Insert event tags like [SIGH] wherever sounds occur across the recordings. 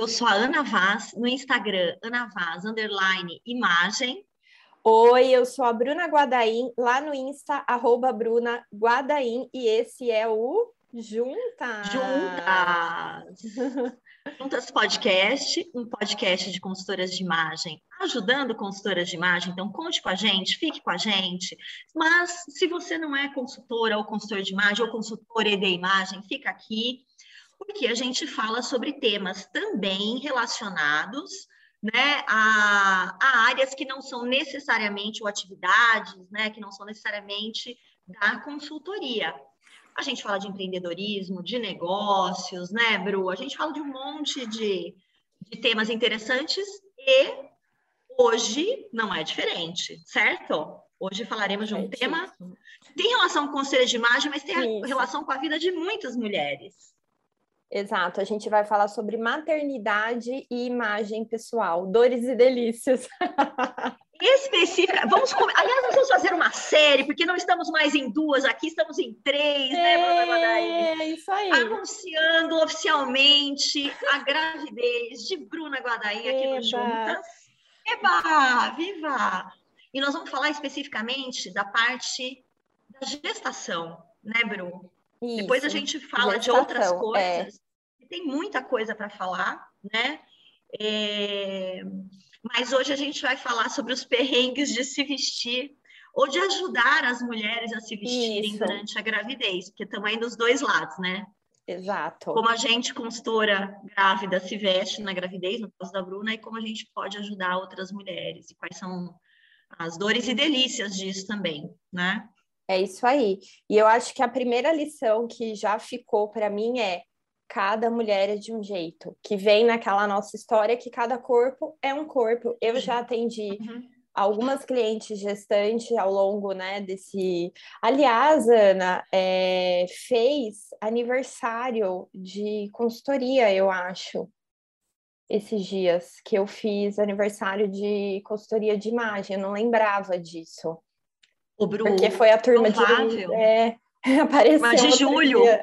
eu sou a Ana Vaz, no Instagram, Ana Vaz, underline, imagem. Oi, eu sou a Bruna Guadaim, lá no Insta, arroba Bruna Guadaim, e esse é o Juntas. Juntas. [LAUGHS] Juntas Podcast, um podcast de consultoras de imagem, ajudando consultoras de imagem. Então, conte com a gente, fique com a gente. Mas, se você não é consultora ou consultor de imagem ou consultora de imagem, fica aqui, porque a gente fala sobre temas também relacionados né, a, a áreas que não são necessariamente, ou atividades, né, que não são necessariamente da consultoria. A gente fala de empreendedorismo, de negócios, né, Bru? A gente fala de um monte de, de temas interessantes e hoje não é diferente, certo? Hoje falaremos de um é tema que tem relação com conselho de imagem, mas tem Isso. relação com a vida de muitas mulheres. Exato, a gente vai falar sobre maternidade e imagem pessoal, dores e delícias. específica. Vamos, aliás, nós vamos fazer uma série, porque não estamos mais em duas aqui, estamos em três, né, Bruna Guadaí? É, isso aí. Anunciando oficialmente a gravidez de Bruna Guadaí aqui no Juntas. Eba! Viva! E nós vamos falar especificamente da parte da gestação, né, Bru? Isso, Depois a gente fala gestação, de outras é. coisas. É. Tem muita coisa para falar, né? É... Mas hoje a gente vai falar sobre os perrengues de se vestir ou de ajudar as mulheres a se vestirem Isso. durante a gravidez, porque também dos dois lados, né? Exato. Como a gente, consultora grávida, se veste na gravidez, no caso da Bruna, e como a gente pode ajudar outras mulheres, e quais são as dores e delícias disso também, né? É isso aí. E eu acho que a primeira lição que já ficou para mim é cada mulher é de um jeito, que vem naquela nossa história que cada corpo é um corpo. Eu já atendi uhum. algumas clientes gestantes ao longo, né, desse... Aliás, Ana, é... fez aniversário de consultoria, eu acho, esses dias, que eu fiz aniversário de consultoria de imagem, eu não lembrava disso. O Bru, Porque foi a turma provável. de... É, [LAUGHS] Apareceu mas de julho. Dia,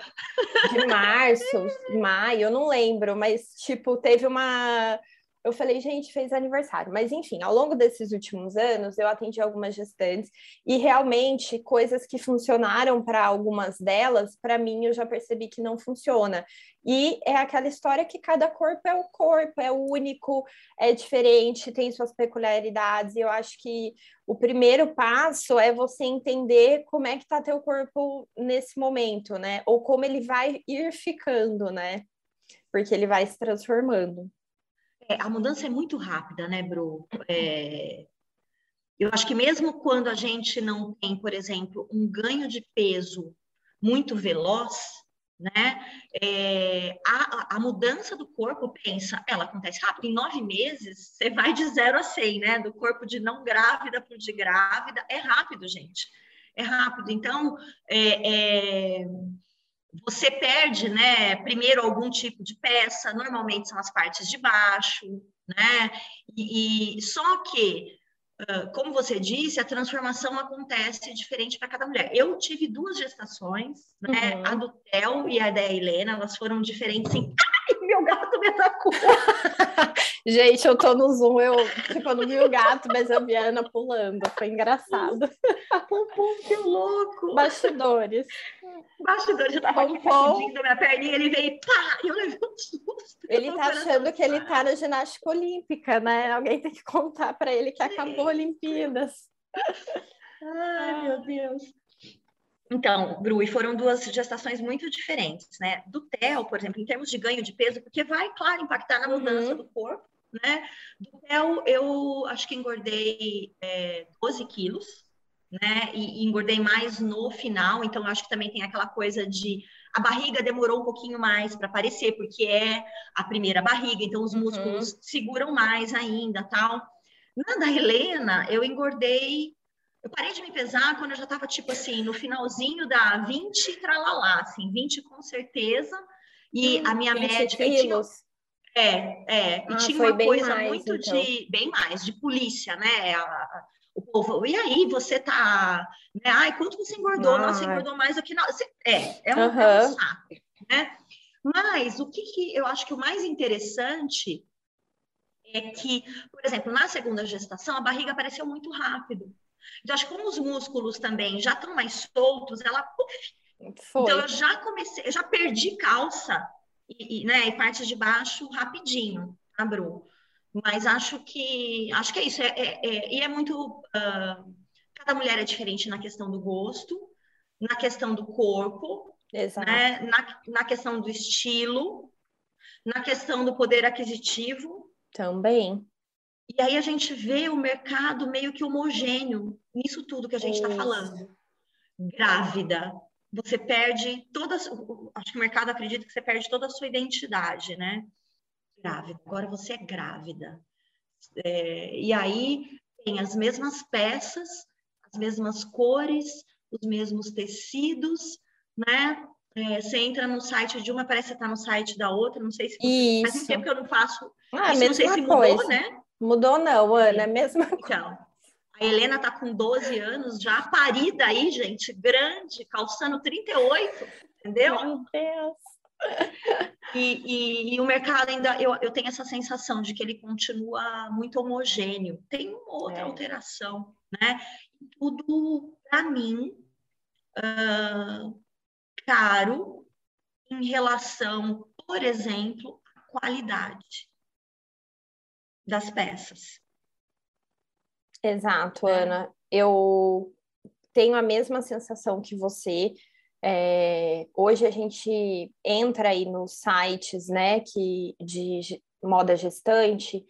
de março, maio, eu não lembro, mas tipo, teve uma. Eu falei, gente, fez aniversário. Mas, enfim, ao longo desses últimos anos, eu atendi algumas gestantes e realmente coisas que funcionaram para algumas delas, para mim, eu já percebi que não funciona. E é aquela história que cada corpo é o corpo, é único, é diferente, tem suas peculiaridades. E eu acho que o primeiro passo é você entender como é que está teu corpo nesse momento, né? Ou como ele vai ir ficando, né? Porque ele vai se transformando. É, a mudança é muito rápida, né, Bru? É, eu acho que mesmo quando a gente não tem, por exemplo, um ganho de peso muito veloz, né? É, a, a, mudança do corpo, pensa, ela acontece rápido. Em nove meses, você vai de zero a cem, né? Do corpo de não grávida para o de grávida. É rápido, gente. É rápido. Então, é, é, você perde, né? Primeiro, algum tipo de peça, normalmente são as partes de baixo, né? E, e só que como você disse, a transformação acontece diferente para cada mulher. Eu tive duas gestações, né? Uhum. A do Theo e a da Helena, elas foram diferentes em. Meu gato me atacou! [LAUGHS] Gente, eu tô no Zoom, eu, tipo, eu não vi o gato, mas eu vi a Ana pulando. Foi engraçado. Pum, que louco! Bastidores. Bastidores, eu tava aqui pedindo minha perninha, ele veio, pá, eu levei um susto. Ele tá achando que ele tá na ginástica olímpica, né? Alguém tem que contar para ele que acabou a Olimpíadas. Ai, meu Deus. Então, Bru, e foram duas gestações muito diferentes, né? Do Theo, por exemplo, em termos de ganho de peso, porque vai, claro, impactar na mudança uhum. do corpo, né? Do Theo, eu acho que engordei é, 12 quilos, né? E, e, engordei mais no final, então acho que também tem aquela coisa de a barriga demorou um pouquinho mais para aparecer, porque é a primeira barriga, então os uhum. músculos uhum. seguram mais ainda, tal. Na da Helena, eu engordei eu parei de me pesar quando eu já estava, tipo assim, no finalzinho da 20 tralalá, assim, 20 com certeza. E hum, a minha médica. Quilos. Tinha, é, é. Ah, e tinha uma coisa mais, muito então. de. Bem mais, de polícia, né? A, a, o povo, e aí, você tá. Né? Ai, quanto você engordou? Ah. Nossa, engordou mais do que nós. É, é um, uhum. é um saco, né? Mas o que, que eu acho que o mais interessante é que, por exemplo, na segunda gestação, a barriga apareceu muito rápido. Acho que como os músculos também já estão mais soltos, ela. Foi. Então, eu já comecei, eu já perdi calça e, e, né, e parte de baixo rapidinho, tá, Bru? Mas acho que acho que é isso. É, é, é e é muito. Uh, cada mulher é diferente na questão do gosto, na questão do corpo, né, na, na questão do estilo, na questão do poder aquisitivo. Também. E aí a gente vê o mercado meio que homogêneo nisso tudo que a gente está falando. Grávida, você perde toda. Acho que o mercado acredita que você perde toda a sua identidade, né? Grávida. Agora você é grávida. É, e aí tem as mesmas peças, as mesmas cores, os mesmos tecidos, né? É, você entra no site de uma, parece que está no site da outra, não sei se Isso. faz tempo que eu não faço. Ah, isso, não sei se mudou, coisa. né? Mudou não, Ana, é mesma então, coisa. A Helena está com 12 anos, já parida aí, gente, grande, calçando 38, entendeu? Meu Deus! E, e, e, o mercado ainda, eu, eu tenho essa sensação de que ele continua muito homogêneo. Tem uma outra é. alteração, né? Tudo, para mim, uh, caro em relação, por exemplo, à qualidade das peças. Exato, é. Ana. Eu tenho a mesma sensação que você. É, hoje a gente entra aí nos sites, né, que de moda gestante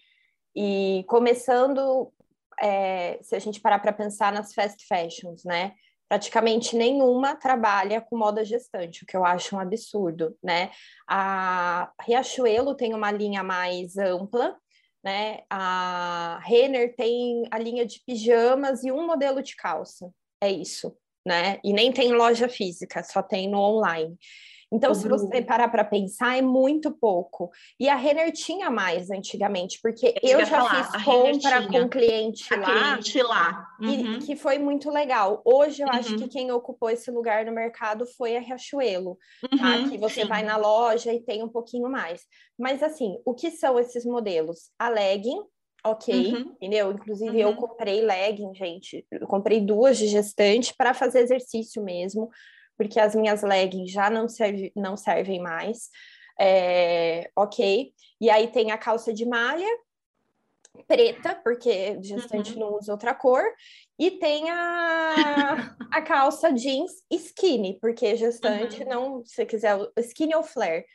e começando, é, se a gente parar para pensar nas fast fashions, né, praticamente nenhuma trabalha com moda gestante, o que eu acho um absurdo, né? A Riachuelo tem uma linha mais ampla, né? A Renner tem a linha de pijamas e um modelo de calça. É isso, né? E nem tem loja física, só tem no online. Então, se você parar para pensar, é muito pouco. E a Renner tinha mais antigamente, porque eu, eu já falar, fiz compra com cliente lá. Cliente lá. Uhum. E que foi muito legal. Hoje eu uhum. acho que quem ocupou esse lugar no mercado foi a Riachuelo, tá? uhum, tá? Que você sim. vai na loja e tem um pouquinho mais. Mas assim, o que são esses modelos? A legging, ok, uhum. entendeu? Inclusive, uhum. eu comprei legging, gente. Eu comprei duas de gestante para fazer exercício mesmo porque as minhas leggings já não, serve, não servem mais. É, ok. E aí tem a calça de malha preta, porque gestante uhum. não usa outra cor, e tem a, [LAUGHS] a calça jeans skinny, porque gestante uhum. não, se quiser, skinny ou flare.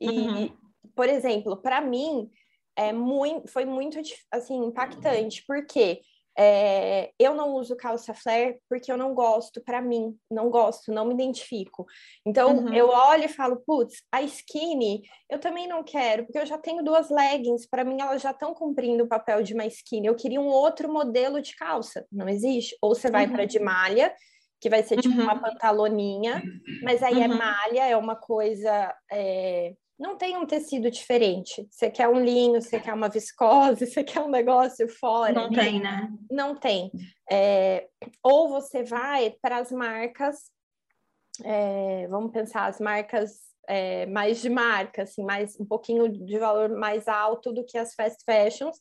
E, uhum. por exemplo, para mim, é muito, foi muito assim impactante, porque é, eu não uso calça flare porque eu não gosto, para mim, não gosto, não me identifico. Então uhum. eu olho e falo, putz, a skinny eu também não quero, porque eu já tenho duas leggings, para mim elas já estão cumprindo o papel de uma skinny. Eu queria um outro modelo de calça, não existe. Ou você vai uhum. para de malha, que vai ser tipo uhum. uma pantaloninha, mas aí é uhum. malha, é uma coisa. É não tem um tecido diferente. Você quer um linho, você quer uma viscose, [LAUGHS] você quer um negócio fora. Não tem, né? Não tem. É, ou você vai para as marcas, é, vamos pensar, as marcas é, mais de marca, assim, mais, um pouquinho de valor mais alto do que as fast fashions,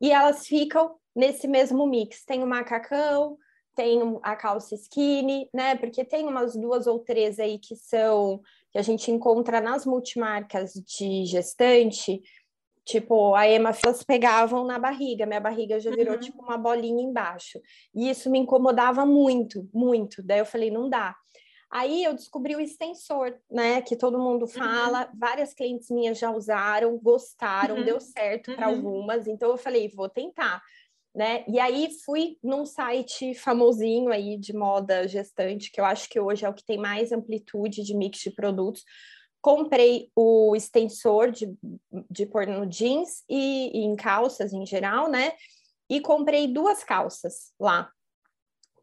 e elas ficam nesse mesmo mix. Tem o macacão, tem a calça skinny, né? Porque tem umas duas ou três aí que são que a gente encontra nas multimarcas de gestante, tipo, a Ema, elas pegavam na barriga, minha barriga já virou uhum. tipo uma bolinha embaixo. E isso me incomodava muito, muito. Daí eu falei, não dá. Aí eu descobri o extensor, né? Que todo mundo uhum. fala, uhum. várias clientes minhas já usaram, gostaram, uhum. deu certo para uhum. algumas, então eu falei, vou tentar né? E aí fui num site famosinho aí de moda gestante, que eu acho que hoje é o que tem mais amplitude de mix de produtos. Comprei o extensor de, de pôr no jeans e, e em calças em geral, né? E comprei duas calças lá,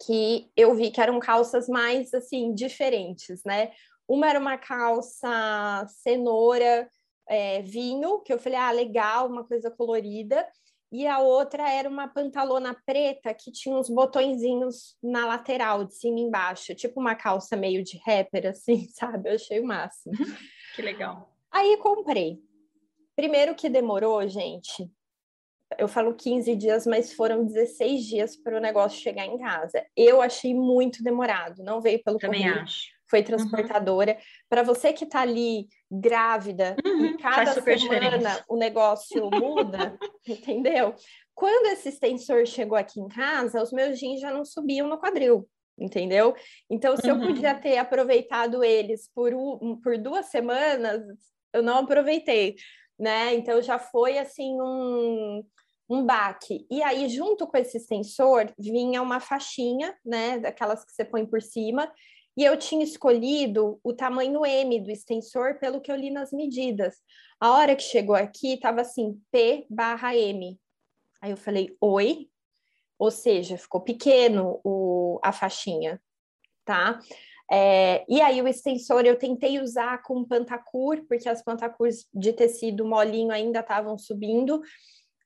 que eu vi que eram calças mais assim diferentes, né? Uma era uma calça cenoura é, vinho, que eu falei, ah, legal, uma coisa colorida e a outra era uma pantalona preta que tinha uns botõezinhos na lateral, de cima e embaixo, tipo uma calça meio de rapper, assim, [LAUGHS] sabe? Eu achei o máximo. Que legal. Aí comprei. Primeiro que demorou, gente. Eu falo 15 dias, mas foram 16 dias para o negócio chegar em casa. Eu achei muito demorado, não veio pelo Também correio. acho foi uhum. transportadora. Uhum. Para você que está ali grávida, uhum. e cada semana o negócio muda, [LAUGHS] entendeu? Quando esse extensor chegou aqui em casa, os meus jeans já não subiam no quadril, entendeu? Então, se uhum. eu podia ter aproveitado eles por, um, por duas semanas, eu não aproveitei, né? Então, já foi assim um, um baque. E aí, junto com esse extensor, vinha uma faixinha, né? Daquelas que você põe por cima, e eu tinha escolhido o tamanho M do extensor pelo que eu li nas medidas. A hora que chegou aqui, estava assim, P barra M. Aí eu falei, oi? Ou seja, ficou pequeno o, a faixinha, tá? É, e aí o extensor eu tentei usar com pantacur, porque as pantacurs de tecido molinho ainda estavam subindo,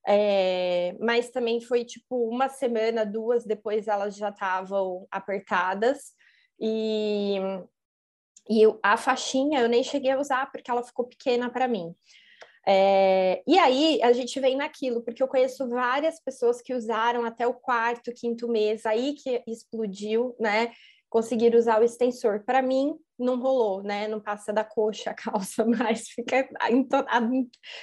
é, mas também foi tipo uma semana, duas depois elas já estavam apertadas. E, e a faixinha eu nem cheguei a usar porque ela ficou pequena para mim. É, e aí a gente vem naquilo, porque eu conheço várias pessoas que usaram até o quarto, quinto mês, aí que explodiu, né? Conseguir usar o extensor. Para mim, não rolou, né? Não passa da coxa a calça, [LAUGHS] mas fica,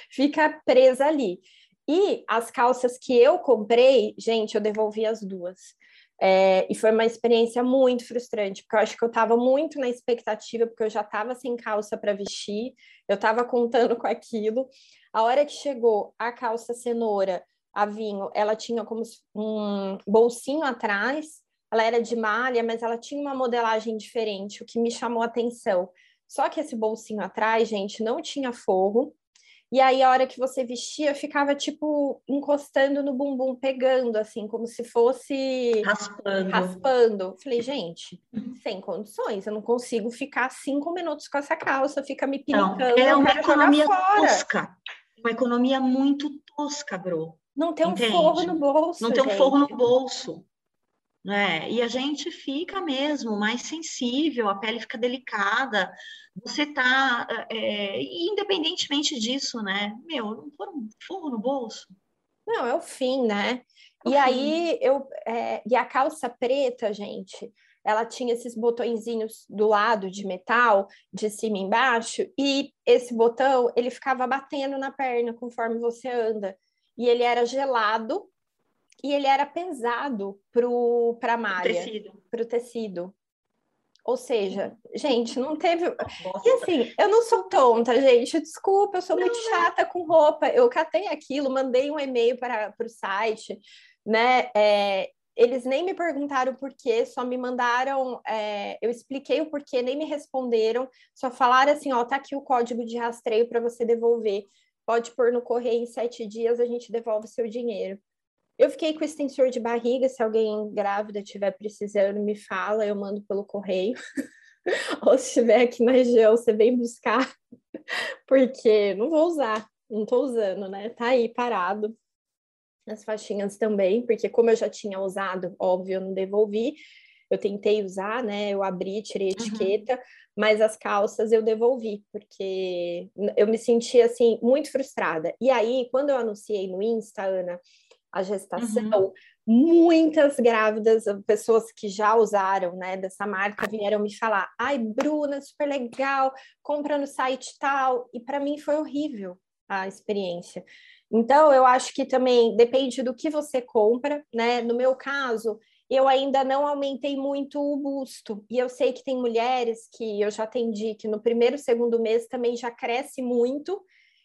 fica presa ali. E as calças que eu comprei, gente, eu devolvi as duas. É, e foi uma experiência muito frustrante, porque eu acho que eu estava muito na expectativa, porque eu já estava sem calça para vestir, eu estava contando [LAUGHS] com aquilo. A hora que chegou a calça cenoura, a vinho, ela tinha como um bolsinho atrás, ela era de malha, mas ela tinha uma modelagem diferente, o que me chamou a atenção. Só que esse bolsinho atrás, gente, não tinha forro, e aí, a hora que você vestia, ficava tipo encostando no bumbum, pegando, assim, como se fosse raspando. raspando. Falei, gente, sem condições, eu não consigo ficar cinco minutos com essa calça, fica me pinicando. é uma economia tosca. Uma economia muito tosca, bro. Não tem um Entende? forro no bolso. Não tem um forro no bolso né? E a gente fica mesmo mais sensível, a pele fica delicada. Você tá, é, independentemente disso, né? Meu, não for um forro no bolso. Não, é o fim, né? É e fim. aí eu é, e a calça preta, gente, ela tinha esses botõezinhos do lado de metal, de cima e embaixo, e esse botão ele ficava batendo na perna conforme você anda. E ele era gelado e ele era pesado para a malha, para o tecido. Ou seja, gente, não teve. [LAUGHS] Nossa. E assim, eu não sou tonta, gente. Desculpa, eu sou muito chata com roupa. Eu catei aquilo, mandei um e-mail para o site, né? É, eles nem me perguntaram o porquê, só me mandaram. É, eu expliquei o porquê, nem me responderam, só falaram assim: ó, tá aqui o código de rastreio para você devolver. Pode pôr no correio em sete dias, a gente devolve o seu dinheiro. Eu fiquei com extensor de barriga, se alguém grávida estiver precisando, me fala, eu mando pelo correio. [LAUGHS] Ou se estiver aqui na região, você vem buscar, [LAUGHS] porque não vou usar, não estou usando, né? Tá aí parado. As faixinhas também, porque como eu já tinha usado, óbvio, eu não devolvi. Eu tentei usar, né? Eu abri, tirei a uhum. etiqueta, uhum. mas as calças eu devolvi, porque eu me senti assim muito frustrada. E aí, quando eu anunciei no Insta, Ana, a gestação, uhum. muitas grávidas, pessoas que já usaram, né, dessa marca, vieram me falar: ai, Bruna, super legal, compra no site tal. E para mim foi horrível a experiência. Então, eu acho que também depende do que você compra, né? No meu caso, eu ainda não aumentei muito o busto. E eu sei que tem mulheres que eu já atendi que no primeiro, segundo mês também já cresce muito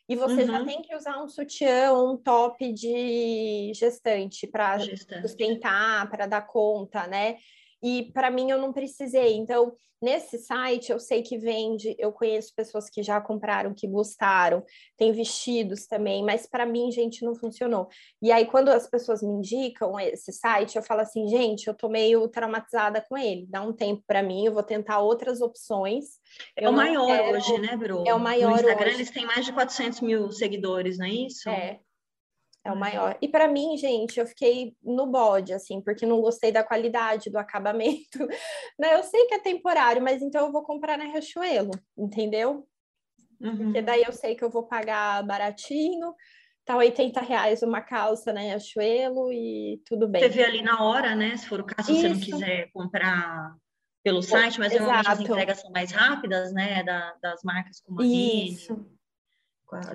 e você uhum. já tem que usar um sutiã ou um top de gestante para sustentar, para dar conta, né? E para mim eu não precisei. Então, nesse site eu sei que vende, eu conheço pessoas que já compraram, que gostaram, tem vestidos também, mas para mim, gente, não funcionou. E aí, quando as pessoas me indicam esse site, eu falo assim, gente, eu tô meio traumatizada com ele, dá um tempo para mim, eu vou tentar outras opções. É o maior quero... hoje, né, Bru? É o maior. No Instagram hoje. eles têm mais de 400 mil seguidores, não é isso? É, é o maior. E para mim, gente, eu fiquei no bode, assim, porque não gostei da qualidade, do acabamento. [LAUGHS] né? Eu sei que é temporário, mas então eu vou comprar na Riachuelo, entendeu? Uhum. Porque daí eu sei que eu vou pagar baratinho, tá 80 reais uma calça, né, achuelo e tudo bem. Você vê ali na hora, né, se for o caso, se você não quiser comprar pelo site, mas Exato. normalmente as entregas são mais rápidas, né, da, das marcas como a Isso.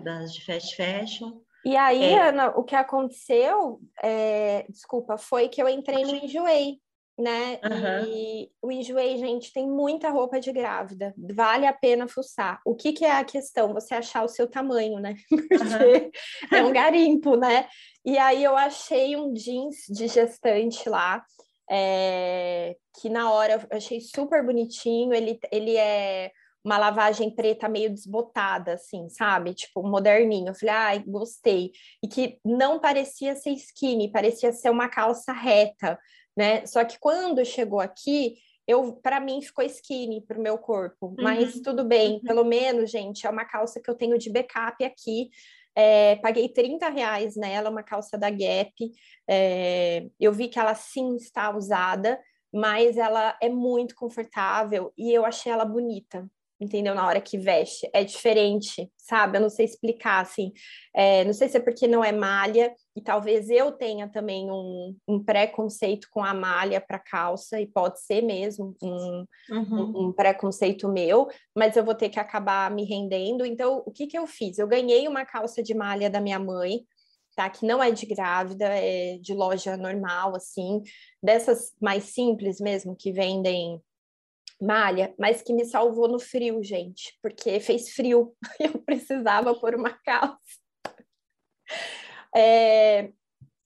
das de fast fashion. E aí, é. Ana, o que aconteceu, é, desculpa, foi que eu entrei no Enjoei, né? Uhum. E o Enjoei, gente, tem muita roupa de grávida. Vale a pena fuçar. O que, que é a questão? Você achar o seu tamanho, né? [LAUGHS] Porque uhum. é um garimpo, né? E aí eu achei um jeans de gestante lá, é, que na hora eu achei super bonitinho. Ele, ele é uma lavagem preta meio desbotada, assim, sabe? Tipo, moderninho. Eu falei, ai, gostei. E que não parecia ser skinny, parecia ser uma calça reta, né? Só que quando chegou aqui, eu para mim ficou skinny para o meu corpo, uhum. mas tudo bem, uhum. pelo menos, gente, é uma calça que eu tenho de backup aqui. É, paguei 30 reais nela, uma calça da Gap. É, eu vi que ela sim está usada, mas ela é muito confortável e eu achei ela bonita entendeu? Na hora que veste. É diferente, sabe? Eu não sei explicar, assim. É, não sei se é porque não é malha, e talvez eu tenha também um, um preconceito com a malha para calça, e pode ser mesmo um, uhum. um, um, preconceito meu, mas eu vou ter que acabar me rendendo. Então, o que, que eu fiz? Eu ganhei uma calça de malha da minha mãe. Tá, que não é de grávida, é de loja normal, assim, dessas mais simples mesmo, que vendem malha, mas que me salvou no frio, gente, porque fez frio. E [LAUGHS] eu precisava pôr uma calça. É,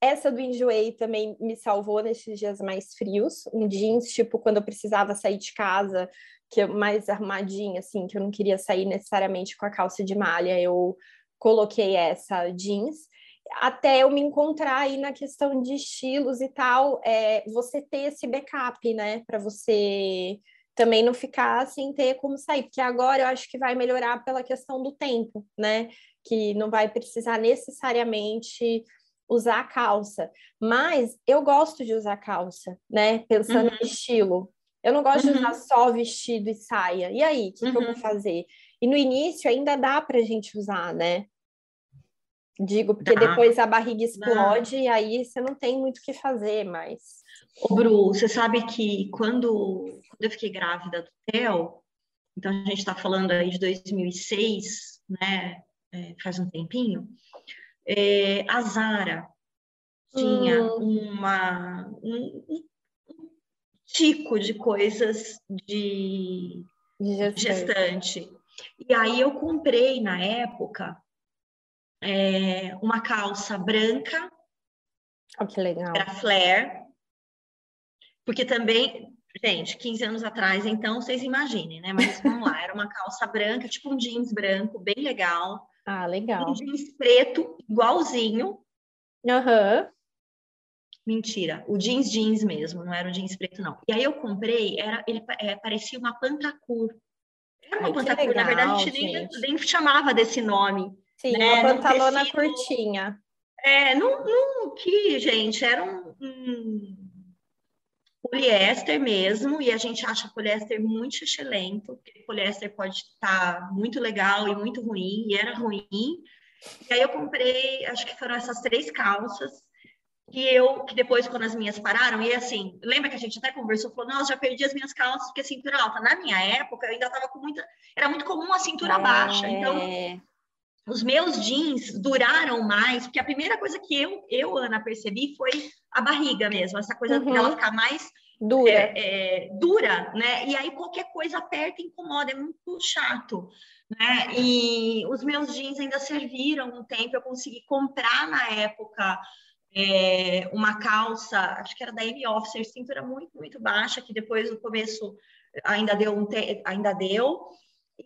essa do enjoei também me salvou nesses dias mais frios, um jeans, tipo, quando eu precisava sair de casa, que eu, mais arrumadinha, assim, que eu não queria sair necessariamente com a calça de malha, eu coloquei essa jeans. Até eu me encontrar aí na questão de estilos e tal, é, você ter esse backup, né, para você também não ficar sem ter como sair, porque agora eu acho que vai melhorar pela questão do tempo, né? Que não vai precisar necessariamente usar calça. Mas eu gosto de usar calça, né? Pensando uhum. estilo. Eu não gosto uhum. de usar só vestido e saia. E aí, o que, uhum. que, eu vou uhum. fazer? E no início ainda dá para a gente usar, né? Digo, porque dá. depois a barriga explode dá. e aí você não tem muito o que fazer, mas Ô, Bru, você sabe que quando, quando eu fiquei grávida do Theo, então a gente está falando aí de 2006, né? É, faz um tempinho. É, a Zara tinha hum. uma, um, um, tico de coisas de gestante. gestante. E aí eu comprei na época é, uma calça branca. Oh, que legal. Era flare, porque também, gente, 15 anos atrás, então, vocês imaginem, né? Mas vamos lá, era uma calça branca, tipo um jeans branco, bem legal. Ah, legal. Um jeans preto, igualzinho. Aham. Uhum. Mentira, o jeans jeans mesmo, não era o jeans preto, não. E aí eu comprei, era, ele é, parecia uma pantacur. Era uma Ai, pantacur, legal, na verdade a gente, nem, nem, chamava desse nome. Sim, né? uma pantalona tecido, curtinha. É, não, não, que, gente, era um, um poliéster mesmo, e a gente acha poliéster muito excelente, porque poliéster pode estar muito legal e muito ruim, e era ruim. E aí eu comprei, acho que foram essas três calças, que eu, que depois, quando as minhas pararam, e assim, lembra que a gente até conversou, falou, nossa, já perdi as minhas calças porque a cintura alta. Na minha época, eu ainda estava com muita, era muito comum a cintura é... baixa, então os meus jeans duraram mais, porque a primeira coisa que eu, eu Ana, percebi foi a barriga mesmo, essa coisa uhum. dela ficar mais dura. É, é, dura, né? E aí qualquer coisa aperta e incomoda, é muito chato, né? E os meus jeans ainda serviram um tempo, eu consegui comprar na época é, uma calça, acho que era da M Officer, cintura muito, muito baixa, que depois no começo ainda deu um te... ainda deu.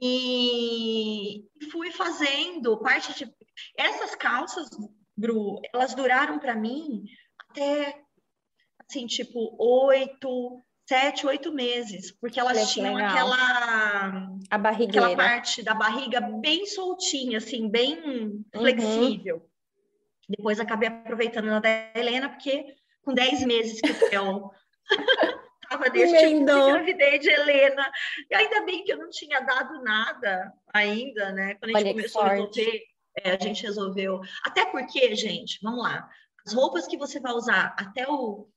E fui fazendo parte de essas calças, Bru, elas duraram para mim até assim, tipo, oito, sete, oito meses, porque elas tinham legal. aquela a barrigueira. aquela parte da barriga bem soltinha, assim, bem uhum. flexível. Depois acabei aproveitando na da Helena, porque com dez meses que o Theo [LAUGHS] estava neste tipo de gravidez de Helena. E ainda bem que eu não tinha dado nada ainda, né? Quando a gente Olha começou a resolver, é, a gente resolveu. Até porque, gente, vamos lá. As roupas que você vai usar até o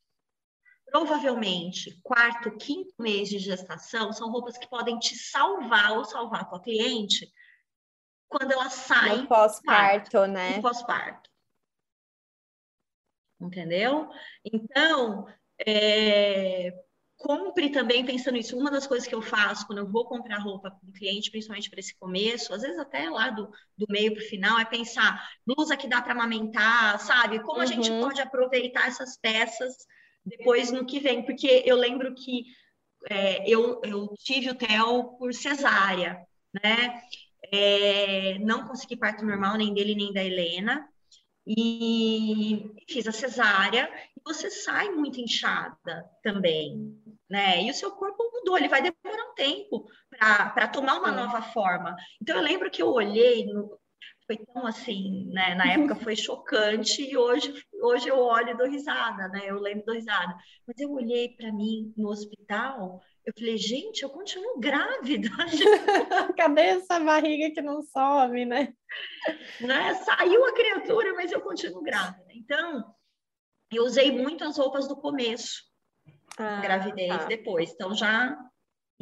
provavelmente quarto, quinto mês de gestação são roupas que podem te salvar ou salvar a tua cliente quando ela sai no pós-parto, né? No pós-parto. Entendeu? Então, é, compre também pensando nisso. Uma das coisas que eu faço quando eu vou comprar roupa para um cliente, principalmente para esse começo, às vezes até lá do, do meio para o final, é pensar blusa que dá para amamentar, sabe? Como uhum. a gente uhum. pode aproveitar essas peças depois no que vem? Porque eu lembro que é, eu, eu tive o TEL por cesárea, né? É, não consegui parto normal nem dele nem da Helena e fiz a cesárea e você sai muito inchada também, né? E o seu corpo mudou, ele vai demorar um tempo para tomar uma nova forma. Então eu lembro que eu olhei, no, foi tão assim, né? Na época foi chocante e hoje, hoje eu olho e dou risada, né? Eu lembro dou risada. Mas eu olhei para mim no hospital eu falei, gente, eu continuo grávida. [LAUGHS] Cadê essa barriga que não some, né? né? Saiu a criatura, mas eu continuo grávida. Então, eu usei muito as roupas do começo, ah, gravidez tá. depois. Então, já,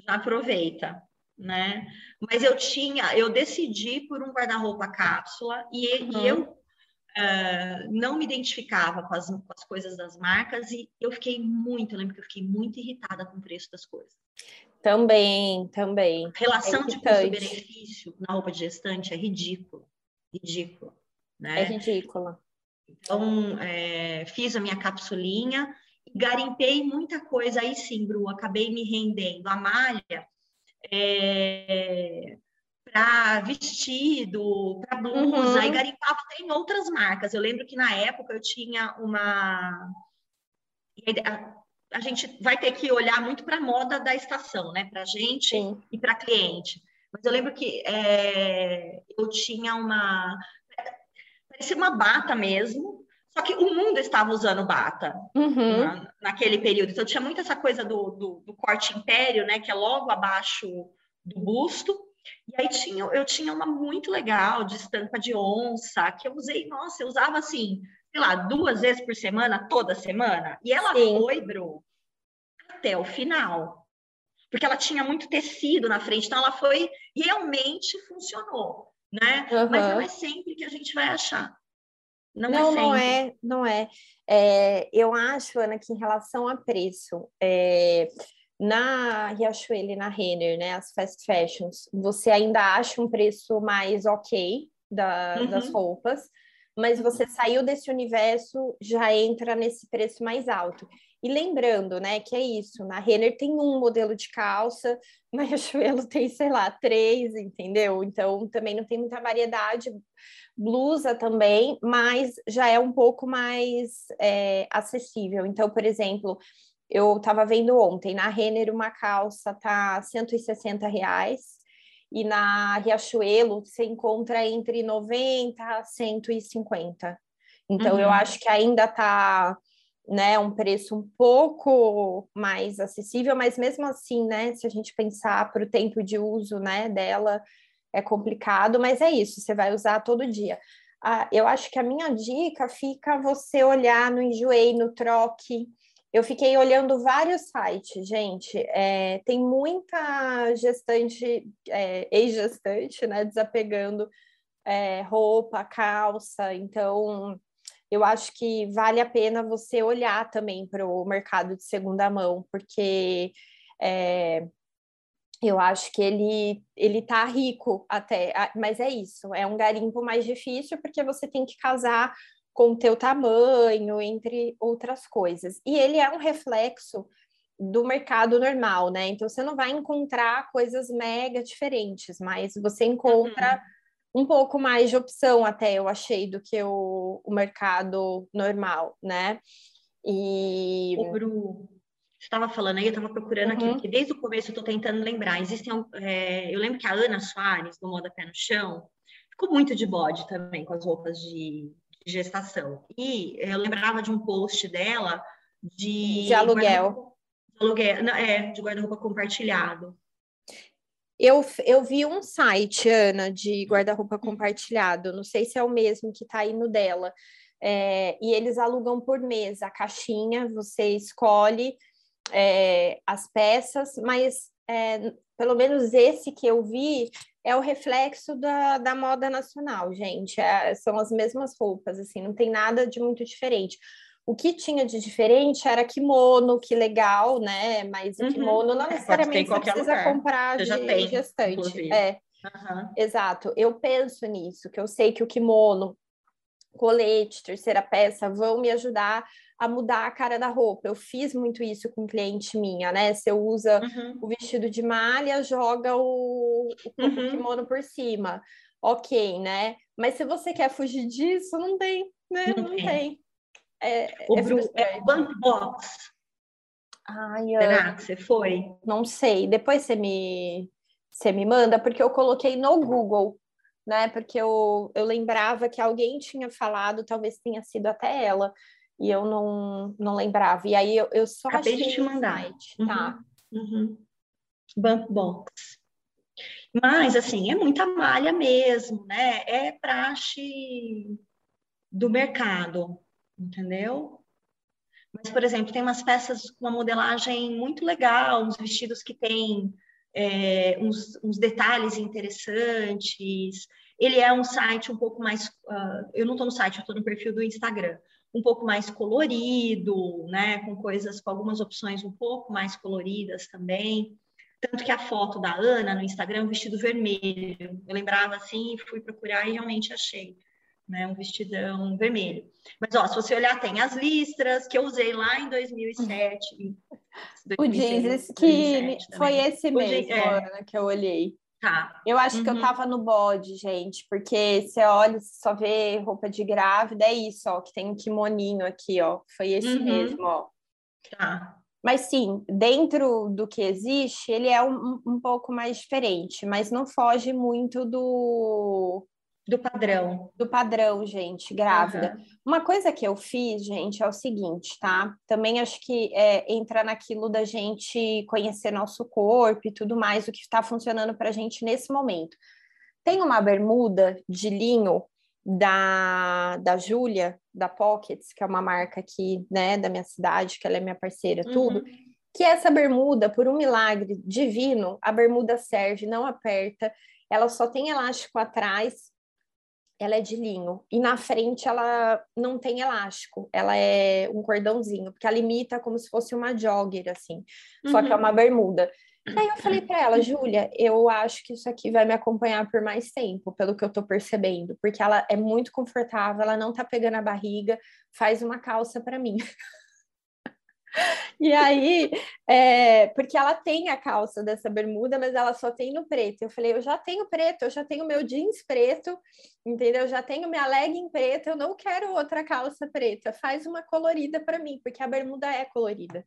já aproveita, né? Mas eu tinha, eu decidi por um guarda-roupa cápsula e, uhum. e eu uh, não me identificava com as, com as coisas das marcas e eu fiquei muito, eu lembro que eu fiquei muito irritada com o preço das coisas. Também, também. relação é de custo-benefício na roupa de gestante é ridícula, ridícula, né? É ridícula. Então, é, fiz a minha capsulinha, garimpei muita coisa, aí sim, Bru, acabei me rendendo. A malha, é, para vestido, para blusa, uhum. e garimpava em outras marcas. Eu lembro que na época eu tinha uma. A, a gente vai ter que olhar muito para a moda da estação, né? Para gente Sim. e para cliente. Mas eu lembro que é, eu tinha uma. Parecia uma bata mesmo, só que o mundo estava usando bata uhum. na, naquele período. Então tinha muito essa coisa do, do, do corte império, né? Que é logo abaixo do busto e aí tinha, eu tinha uma muito legal de estampa de onça, que eu usei, nossa, eu usava assim, sei lá, duas vezes por semana, toda semana. E ela Sim. foi, Bru, até o final. Porque ela tinha muito tecido na frente, então ela foi, realmente funcionou, né? Uhum. Mas não é sempre que a gente vai achar. Não, não, é não é, não é. é. Eu acho, Ana, que em relação a preço, é, na Riachuelo e na Renner, né, as fast fashions, você ainda acha um preço mais ok da, uhum. das roupas, mas você saiu desse universo, já entra nesse preço mais alto. E lembrando, né, que é isso, na Renner tem um modelo de calça, [LAUGHS] na Riachuelo tem, sei lá, três, entendeu? Então, também não tem muita variedade. Blusa também, mas já é um pouco mais é, acessível. Então, por exemplo, eu estava vendo ontem, na Renner uma calça tá 160 reais e na Riachuelo você encontra entre 90 a 150. Então uhum. eu acho que ainda tá né, um preço um pouco mais acessível, mas mesmo assim, né, se a gente pensar para o tempo de uso, né, dela é complicado, mas é isso, você vai usar todo dia. Ah, eu acho que a minha dica fica você olhar no Enjoei, no Troque, eu fiquei olhando vários sites, gente. É, tem muita gestante, é, ex-gestante, né? Desapegando é, roupa, calça. Então, eu acho que vale a pena você olhar também para o mercado de segunda mão, porque é, eu acho que ele ele tá rico até, mas é isso, é um garimpo mais difícil porque você tem que casar com o teu tamanho, entre outras coisas. E ele é um reflexo do mercado normal, né? Então você não vai encontrar coisas mega diferentes, mas você encontra uhum. Um pouco mais de opção até eu achei do que o, o mercado normal, né? E o Bru estava falando aí, eu estava procurando uhum. aqui, porque desde o começo eu estou tentando lembrar. Existem, é, eu lembro que a Ana Soares, do Moda Pé no Chão, ficou muito de bode também com as roupas de de gestação. E eu lembrava de um post dela de, de aluguel. De Aluguel, é, de guarda-roupa compartilhado. Eu, eu vi um site, Ana, de guarda-roupa compartilhado. Não sei se é o mesmo que está aí no dela. É, e eles alugam por mês a caixinha, você escolhe é, as peças, mas é, pelo menos esse que eu vi é o reflexo da, da moda nacional, gente. É, são as mesmas roupas, assim, não tem nada de muito diferente. O que tinha de diferente era kimono, que legal, né? Mas o uhum. kimono não é, necessariamente você precisa lugar. comprar você de tem, gestante. Inclusive. É. Uhum. Exato. Eu penso nisso, que eu sei que o kimono, colete, terceira peça vão me ajudar a mudar a cara da roupa. Eu fiz muito isso com cliente minha, né? Você usa uhum. o vestido de malha, joga o, o uhum. kimono por cima. Ok, né? Mas se você quer fugir disso, não tem, né? Não, não tem. tem. É, o Bru, é Box. Ai, Será que você foi? Não sei. Depois você me, você me manda, porque eu coloquei no Google, né? Porque eu, eu lembrava que alguém tinha falado, talvez tenha sido até ela, e eu não, não lembrava. E aí eu, eu só Acabei achei de te mandar. Site, uhum, tá? Uhum. Bump Box. Mas, assim, é muita malha mesmo, né? É praxe do mercado entendeu? Mas, por exemplo, tem umas peças com uma modelagem muito legal, uns vestidos que têm é, uns, uns, detalhes interessantes. Ele é um site um pouco mais. Uh, eu não estou no site, eu estou no perfil do Instagram. Um pouco mais colorido, né? Com coisas, com algumas opções um pouco mais coloridas também. Tanto que a foto da Ana no Instagram um vestido vermelho. Eu lembrava assim, fui procurar e realmente achei né? Um vestidão vermelho. Mas, ó, se você olhar, tem as listras que eu usei lá em 2007. 2006, o jeans que 2007, foi esse mesmo, é. que eu olhei. Tá. Eu acho uhum. que eu uhum. tava no bode, gente, porque você olha, você só vê roupa de grávida, é isso, ó, que tem um kimoninho aqui, ó. Foi esse uhum. mesmo, ó. Tá. Mas sim, dentro do que existe, ele é um, um pouco mais diferente, mas não foge muito do do padrão. Do padrão, gente, grávida. Uhum. Uma coisa que eu fiz, gente, é o seguinte, tá? Também acho que é, entra naquilo da gente conhecer nosso corpo e tudo mais, o que está funcionando para a gente nesse momento. Tem uma bermuda de linho da, da Júlia, da Pockets, que é uma marca aqui, né, da minha cidade, que ela é minha parceira, uhum. tudo. Que essa bermuda, por um milagre divino, a bermuda serve, não aperta, ela só tem elástico atrás ela é de linho e na frente ela não tem elástico, ela é um cordãozinho, porque ela imita como se fosse uma jogger assim, uhum. só que é uma uhum. bermuda. E aí eu falei para ela, [LAUGHS] Júlia, eu acho que isso aqui vai me acompanhar por mais tempo, pelo que eu tô percebendo, porque ela é muito confortável, ela não tá pegando a barriga, faz uma calça para mim. [LAUGHS] E aí, é, porque ela tem a calça dessa bermuda, mas ela só tem no preto. Eu falei, eu já tenho preto, eu já tenho meu jeans preto, entendeu? Eu já tenho minha legging preta, eu não quero outra calça preta. Faz uma colorida para mim, porque a bermuda é colorida.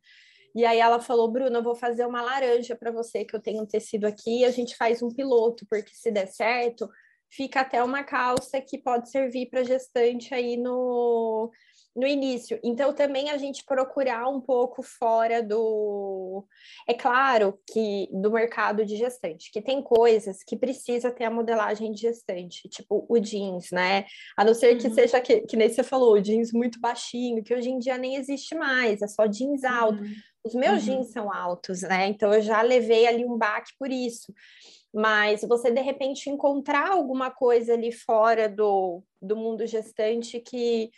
E aí ela falou, Bruna, eu vou fazer uma laranja para você, que eu tenho um tecido aqui, e a gente faz um piloto, porque se der certo, fica até uma calça que pode servir para gestante aí no no início. Então, também a gente procurar um pouco fora do. É claro que do mercado de gestante, que tem coisas que precisa ter a modelagem de gestante, tipo o jeans, né? A não ser que uhum. seja que, que nem você falou, jeans muito baixinho, que hoje em dia nem existe mais, é só jeans alto. Uhum. Os meus uhum. jeans são altos, né? Então eu já levei ali um baque por isso. Mas você de repente encontrar alguma coisa ali fora do, do mundo gestante que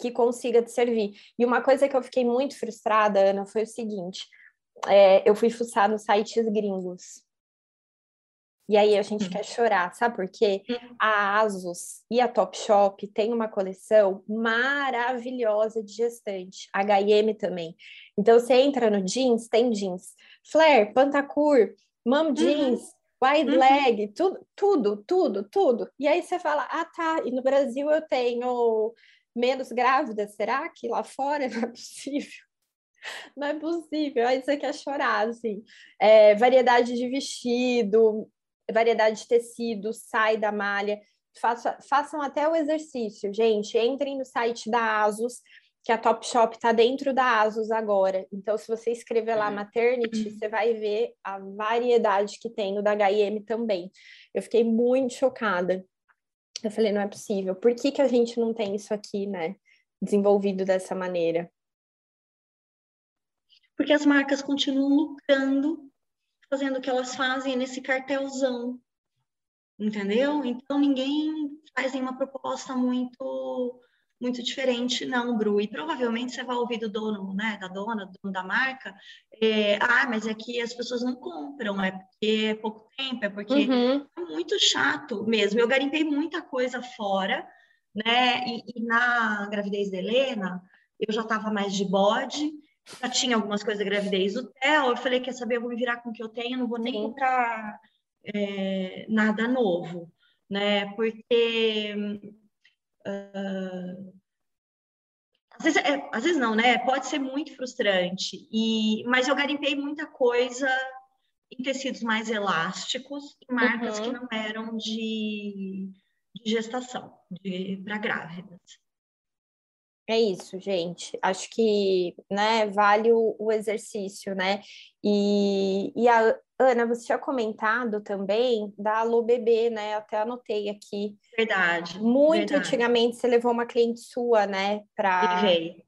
que consiga te servir. E uma coisa que eu fiquei muito frustrada, Ana, foi o seguinte: é, eu fui fuçar nos sites gringos. E aí a gente hum. quer chorar, sabe por quê? Hum. A Asus e a Topshop tem uma coleção maravilhosa de gestante, H&M também. Então você entra no jeans, tem jeans, flare, pantacur, mom uhum. jeans, uhum. wide leg, tudo, tudo, tudo, tudo. E aí você fala, ah tá, e no Brasil eu tenho menos grávidas? Será que lá fora [LAUGHS] não é possível? Não é possível, aí você quer chorar, assim. É, variedade de vestido, variedade de tecido, sai da malha. Faça, façam até o exercício, gente. Entrem no site da ASUS, que a Topshop está dentro da Asus agora. Então, se você escrever lá maternity, você vai ver a variedade que tem no da H&M também. Eu fiquei muito chocada. Eu falei, não é possível. Por que, que a gente não tem isso aqui, né? Desenvolvido dessa maneira? Porque as marcas continuam lucrando, fazendo o que elas fazem nesse cartelzão. Entendeu? Então, ninguém faz nenhuma proposta muito muito diferente, não, Bru. E provavelmente você vai ouvir do dono, né, da dona, do dono da marca, é, ah, mas aqui as pessoas não compram, é porque é pouco tempo, é porque uhum. é muito chato mesmo. Eu garimpei muita coisa fora, né, e, e na gravidez da Helena, eu já estava mais de bode, já tinha algumas coisas da gravidez do Theo, eu falei, quer saber, eu vou me virar com o que eu tenho, não vou nem Sim. comprar é, nada novo, né, porque Uh, às, vezes, é, às vezes não, né? Pode ser muito frustrante. E, mas eu garimpei muita coisa em tecidos mais elásticos, em marcas uhum. que não eram de, de gestação, para grávidas. É isso, gente. Acho que né, vale o, o exercício, né? E, e a Ana, você tinha comentado também da Alô Bebê, né? até anotei aqui. Verdade. Muito verdade. antigamente você levou uma cliente sua, né? Pra... Levei,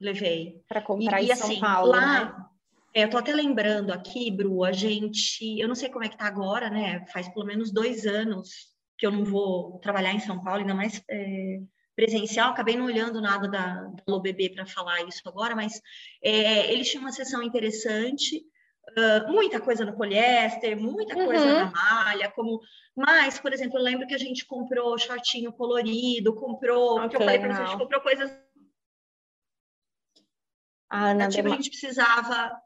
levei. Para comprar e, em e, São assim, Paulo, lá, né? É, eu tô até lembrando aqui, Bru, a gente, eu não sei como é que tá agora, né? Faz pelo menos dois anos que eu não vou trabalhar em São Paulo, ainda mais é, presencial, acabei não olhando nada da, da LOBB para falar isso agora, mas é, eles tinham uma sessão interessante, uh, muita coisa no poliéster, muita uhum. coisa na malha, como mas, por exemplo, eu lembro que a gente comprou shortinho colorido, comprou, okay, eu falei para você, a gente comprou coisas ah, Ana, tipo, a gente precisava.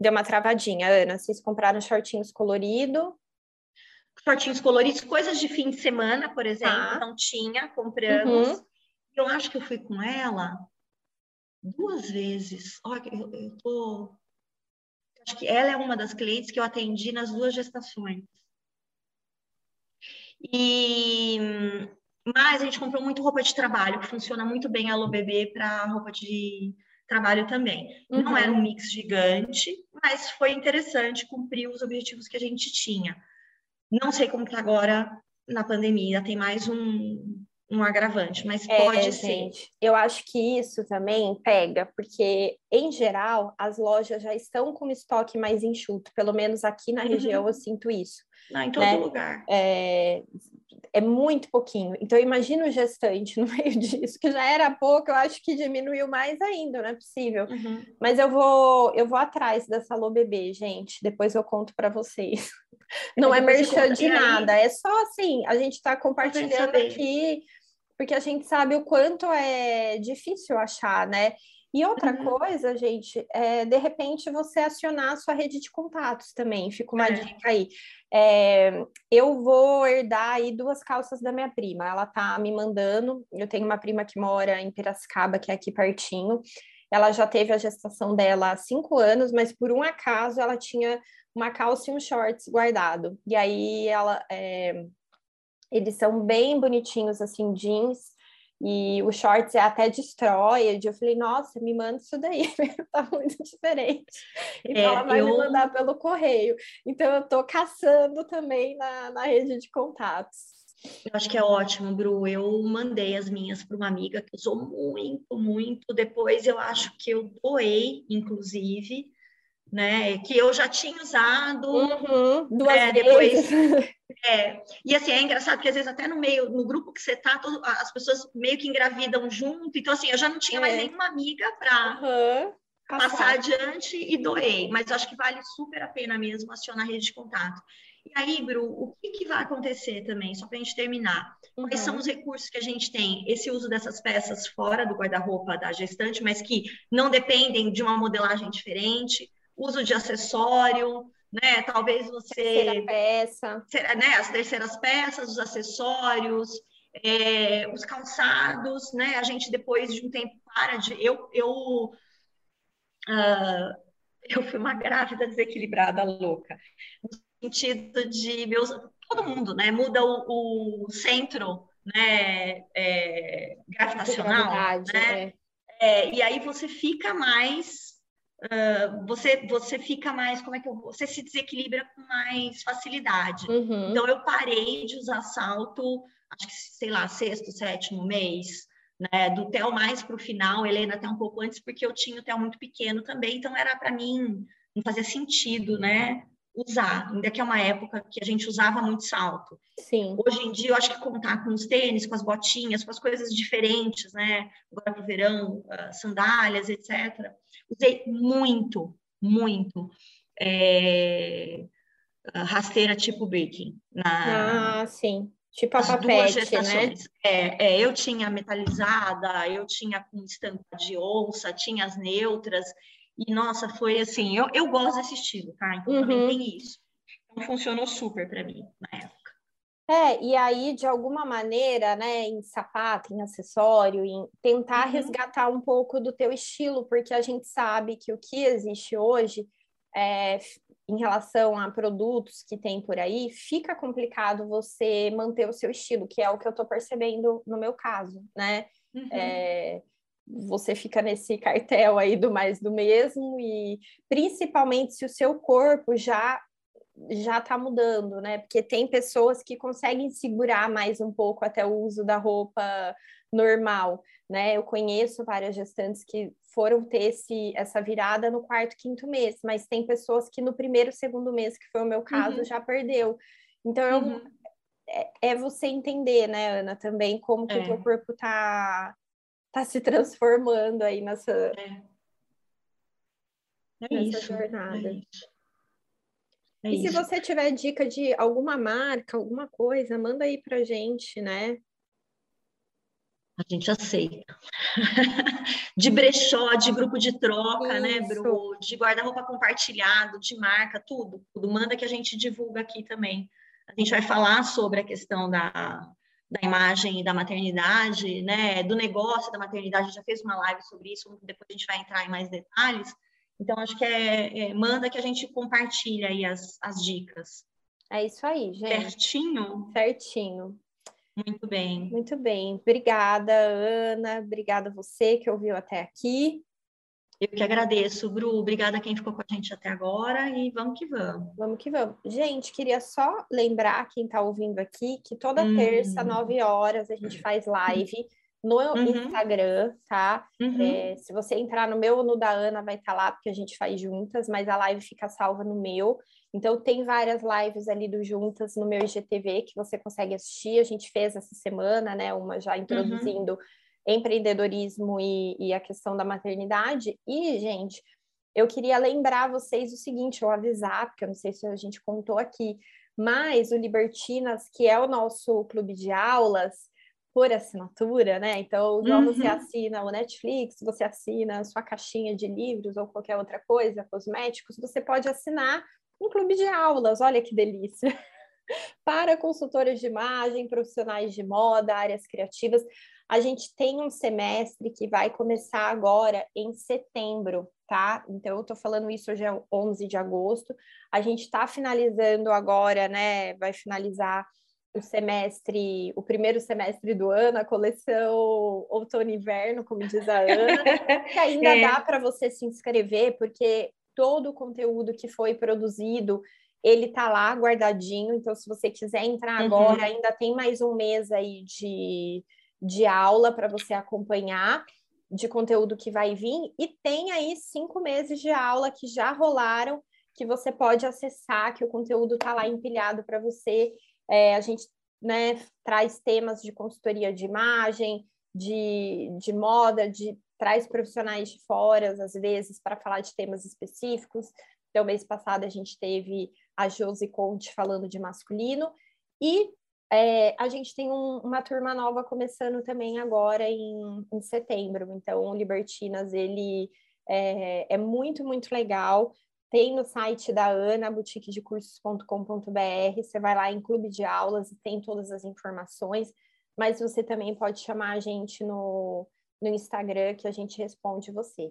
Deu uma travadinha, Ana. Vocês compraram shortinhos colorido? Shortinhos coloridos, coisas de fim de semana, por exemplo, ah. não tinha, compramos. Uhum. Eu acho que eu fui com ela duas vezes. Olha, eu, eu tô. Acho que ela é uma das clientes que eu atendi nas duas gestações. E mas a gente comprou muito roupa de trabalho, que funciona muito bem a Alô Bebê para roupa de trabalho também. Uhum. Não era um mix gigante, mas foi interessante cumprir os objetivos que a gente tinha. Não sei como está agora na pandemia, tem mais um, um agravante, mas é, pode ser. Gente, eu acho que isso também pega, porque, em geral, as lojas já estão com estoque mais enxuto, pelo menos aqui na região uhum. eu sinto isso. Não, em todo né? lugar. É, é muito pouquinho. Então, imagina o gestante [LAUGHS] no meio disso, que já era pouco, eu acho que diminuiu mais ainda, não é possível. Uhum. Mas eu vou, eu vou atrás dessa Alô Bebê, gente, depois eu conto para vocês. [LAUGHS] Não é merchan de nada, é só assim, a gente está compartilhando aqui, porque a gente sabe o quanto é difícil achar, né? E outra uhum. coisa, gente, é de repente você acionar a sua rede de contatos também. Fica uma é. dica aí. É, eu vou herdar aí duas calças da minha prima. Ela tá me mandando. Eu tenho uma prima que mora em Piracicaba, que é aqui pertinho. Ela já teve a gestação dela há cinco anos, mas por um acaso ela tinha uma calça e um shorts guardado. E aí ela, é, eles são bem bonitinhos, assim, jeans, e o shorts é até destroyed. Eu falei, nossa, me manda isso daí, [LAUGHS] tá muito diferente. Então é, ela vai eu... me mandar pelo correio. Então eu tô caçando também na, na rede de contatos. Eu acho que é ótimo, Bru. Eu mandei as minhas para uma amiga que usou muito, muito. Depois eu acho que eu doei, inclusive né? Que eu já tinha usado uhum, duas é, vezes. Depois, [LAUGHS] é, e assim, é engraçado que às vezes até no meio, no grupo que você tá, todo, as pessoas meio que engravidam junto. Então, assim, eu já não tinha é. mais nenhuma amiga para uhum, passar. passar adiante e doei. Mas acho que vale super a pena mesmo acionar a rede de contato. E aí, Bru, o que, que vai acontecer também, só para a gente terminar? Uhum. Quais são uhum. os recursos que a gente tem? Esse uso dessas peças fora do guarda-roupa da gestante, mas que não dependem de uma modelagem diferente uso de acessório, né? Talvez você. Terceira peça. Né? As terceiras peças, os acessórios, é, os calçados, né? A gente depois de um tempo para de. Eu, eu, uh, eu fui uma grávida desequilibrada louca. No sentido de meus. Todo mundo, né? Muda o, o centro né, é, gravitacional, né? É É, e aí você fica mais Uh, você, você fica mais, como é que eu Você se desequilibra com mais facilidade. Uhum. Então, eu parei de usar salto, acho que, sei lá, sexto, sétimo mês, né? Do TEL mais para o final, Helena até um pouco antes, porque eu tinha o TEL muito pequeno também, então era para mim, não fazia sentido, né? Usar, ainda que é uma época que a gente usava muito salto. Sim. Hoje em dia, eu acho que contar com os tênis, com as botinhas, com as coisas diferentes, né? Agora para o verão, uh, sandálias, etc Usei muito, muito é, rasteira tipo Birkin. Na, ah, sim. Tipo a papete, né? É, é, eu tinha metalizada, eu tinha com estampa de onça, tinha as neutras. E, nossa, foi assim, eu, eu gosto desse estilo, tá? Então, uhum. também tem isso. Então, funcionou super para mim na época. É, e aí, de alguma maneira, né, em sapato, em acessório, em tentar uhum. resgatar um pouco do teu estilo, porque a gente sabe que o que existe hoje é, em relação a produtos que tem por aí, fica complicado você manter o seu estilo, que é o que eu estou percebendo no meu caso, né? Uhum. É, você fica nesse cartel aí do mais do mesmo, e principalmente se o seu corpo já já está mudando, né? Porque tem pessoas que conseguem segurar mais um pouco até o uso da roupa normal, né? Eu conheço várias gestantes que foram ter esse, essa virada no quarto, quinto mês, mas tem pessoas que no primeiro, segundo mês, que foi o meu caso, uhum. já perdeu. Então, eu, uhum. é, é, você entender, né, Ana, também como que é. o teu corpo tá, tá se transformando aí nessa, é. É nessa isso, jornada. É isso. É e isso. se você tiver dica de alguma marca, alguma coisa, manda aí pra gente, né? A gente aceita. [LAUGHS] de brechó, de grupo de troca, né, isso. né, Bru? De guarda-roupa compartilhado, de marca, tudo. Tudo manda que a gente divulga aqui também. A gente vai falar sobre a questão da, da imagem da maternidade, né, do negócio da maternidade. A gente já fez uma live sobre isso, depois a gente vai entrar em mais detalhes. Então, acho que é, é, manda que a gente compartilha aí as, as dicas. É isso aí, gente. Certinho? Certinho. Muito bem. Muito bem. Obrigada, Ana. Obrigada a você que ouviu até aqui. Eu que agradeço, Bru. Obrigada a quem ficou com a gente até agora e vamos que vamos. Vamos que vamos. Gente, queria só lembrar quem está ouvindo aqui que toda hum. terça, nove horas, a gente faz live no uhum. Instagram, tá? Uhum. É, se você entrar no meu ou no da Ana, vai estar tá lá, porque a gente faz juntas, mas a live fica salva no meu. Então, tem várias lives ali do Juntas no meu IGTV que você consegue assistir. A gente fez essa semana, né? Uma já introduzindo uhum. Empreendedorismo e, e a questão da maternidade. E, gente, eu queria lembrar vocês o seguinte, ou avisar, porque eu não sei se a gente contou aqui, mas o Libertinas, que é o nosso clube de aulas, por assinatura, né? Então, uhum. você assina o Netflix, você assina a sua caixinha de livros ou qualquer outra coisa, cosméticos, você pode assinar um clube de aulas, olha que delícia! Para consultores de imagem, profissionais de moda, áreas criativas. A gente tem um semestre que vai começar agora em setembro, tá? Então, eu tô falando isso hoje é 11 de agosto. A gente está finalizando agora, né? Vai finalizar o semestre, o primeiro semestre do ano, a coleção outono inverno, como diz a Ana, que [LAUGHS] ainda é. dá para você se inscrever, porque todo o conteúdo que foi produzido, ele tá lá guardadinho, então se você quiser entrar uhum. agora, ainda tem mais um mês aí de, de aula para você acompanhar de conteúdo que vai vir, e tem aí cinco meses de aula que já rolaram, que você pode acessar, que o conteúdo está lá empilhado para você é, a gente né, traz temas de consultoria de imagem, de, de moda, de traz profissionais de fora, às vezes, para falar de temas específicos. Então, mês passado a gente teve a Josi Conte falando de masculino, e é, a gente tem um, uma turma nova começando também agora em, em setembro. Então, o Libertinas, ele é, é muito, muito legal. Tem no site da Ana, boutiquedecursos.com.br. Você vai lá em clube de aulas e tem todas as informações. Mas você também pode chamar a gente no, no Instagram que a gente responde você.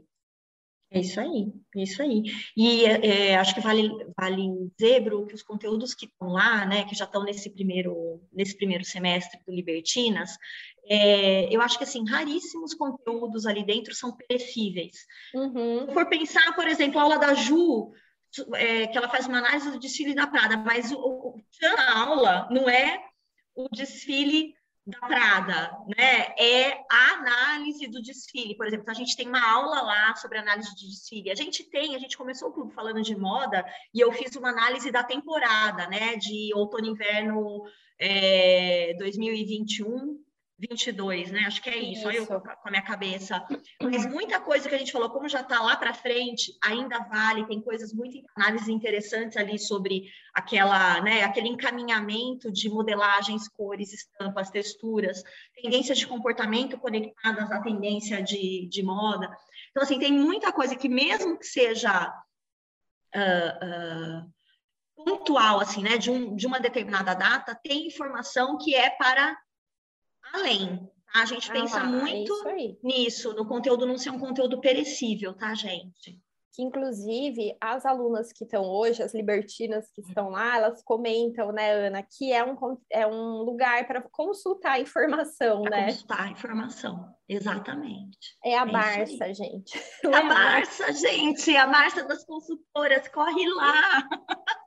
É isso aí, é isso aí. E é, acho que vale, vale dizer, Bru, que os conteúdos que estão lá, né, que já estão nesse primeiro, nesse primeiro semestre do Libertinas, é, eu acho que, assim, raríssimos conteúdos ali dentro são perecíveis. Uhum. Se for pensar, por exemplo, a aula da Ju, é, que ela faz uma análise do desfile da Prada, mas o, o, a aula não é o desfile da Prada, né? É a análise do desfile. Por exemplo, a gente tem uma aula lá sobre análise de desfile. A gente tem, a gente começou o clube falando de moda e eu fiz uma análise da temporada, né? De outono inverno é, 2021 22, né? Acho que é isso, isso. Olha eu com a minha cabeça. Mas muita coisa que a gente falou, como já está lá para frente, ainda vale, tem coisas muito análises interessantes ali sobre aquela, né, aquele encaminhamento de modelagens, cores, estampas, texturas, tendências de comportamento conectadas à tendência de, de moda. Então, assim, tem muita coisa que, mesmo que seja uh, uh, pontual, assim, né, de, um, de uma determinada data, tem informação que é para além. Tá? A gente ah, pensa é muito é nisso, no conteúdo não ser um conteúdo perecível, tá, gente? Que, inclusive, as alunas que estão hoje, as libertinas que estão lá, elas comentam, né, Ana, que é um, é um lugar para consultar informação, pra né? Consultar informação, exatamente. É a é Barça, gente. É a Barça, gente, a Barça das consultoras, corre lá! [LAUGHS]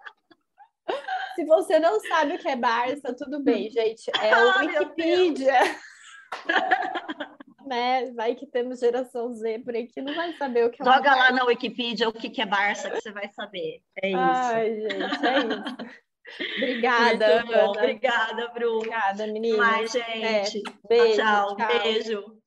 Se você não sabe o que é Barça, tudo bem, gente. É [LAUGHS] o Wikipedia. [LAUGHS] né? Vai que temos geração Z por aí que não vai saber o que é Joga lá na Wikipedia o que é Barça que você vai saber. É isso. Ai, gente, é isso. [LAUGHS] Obrigada. Obrigada, Bruno. Obrigada, menina. Mais, gente. É. Beijo, tchau, tchau. Beijo.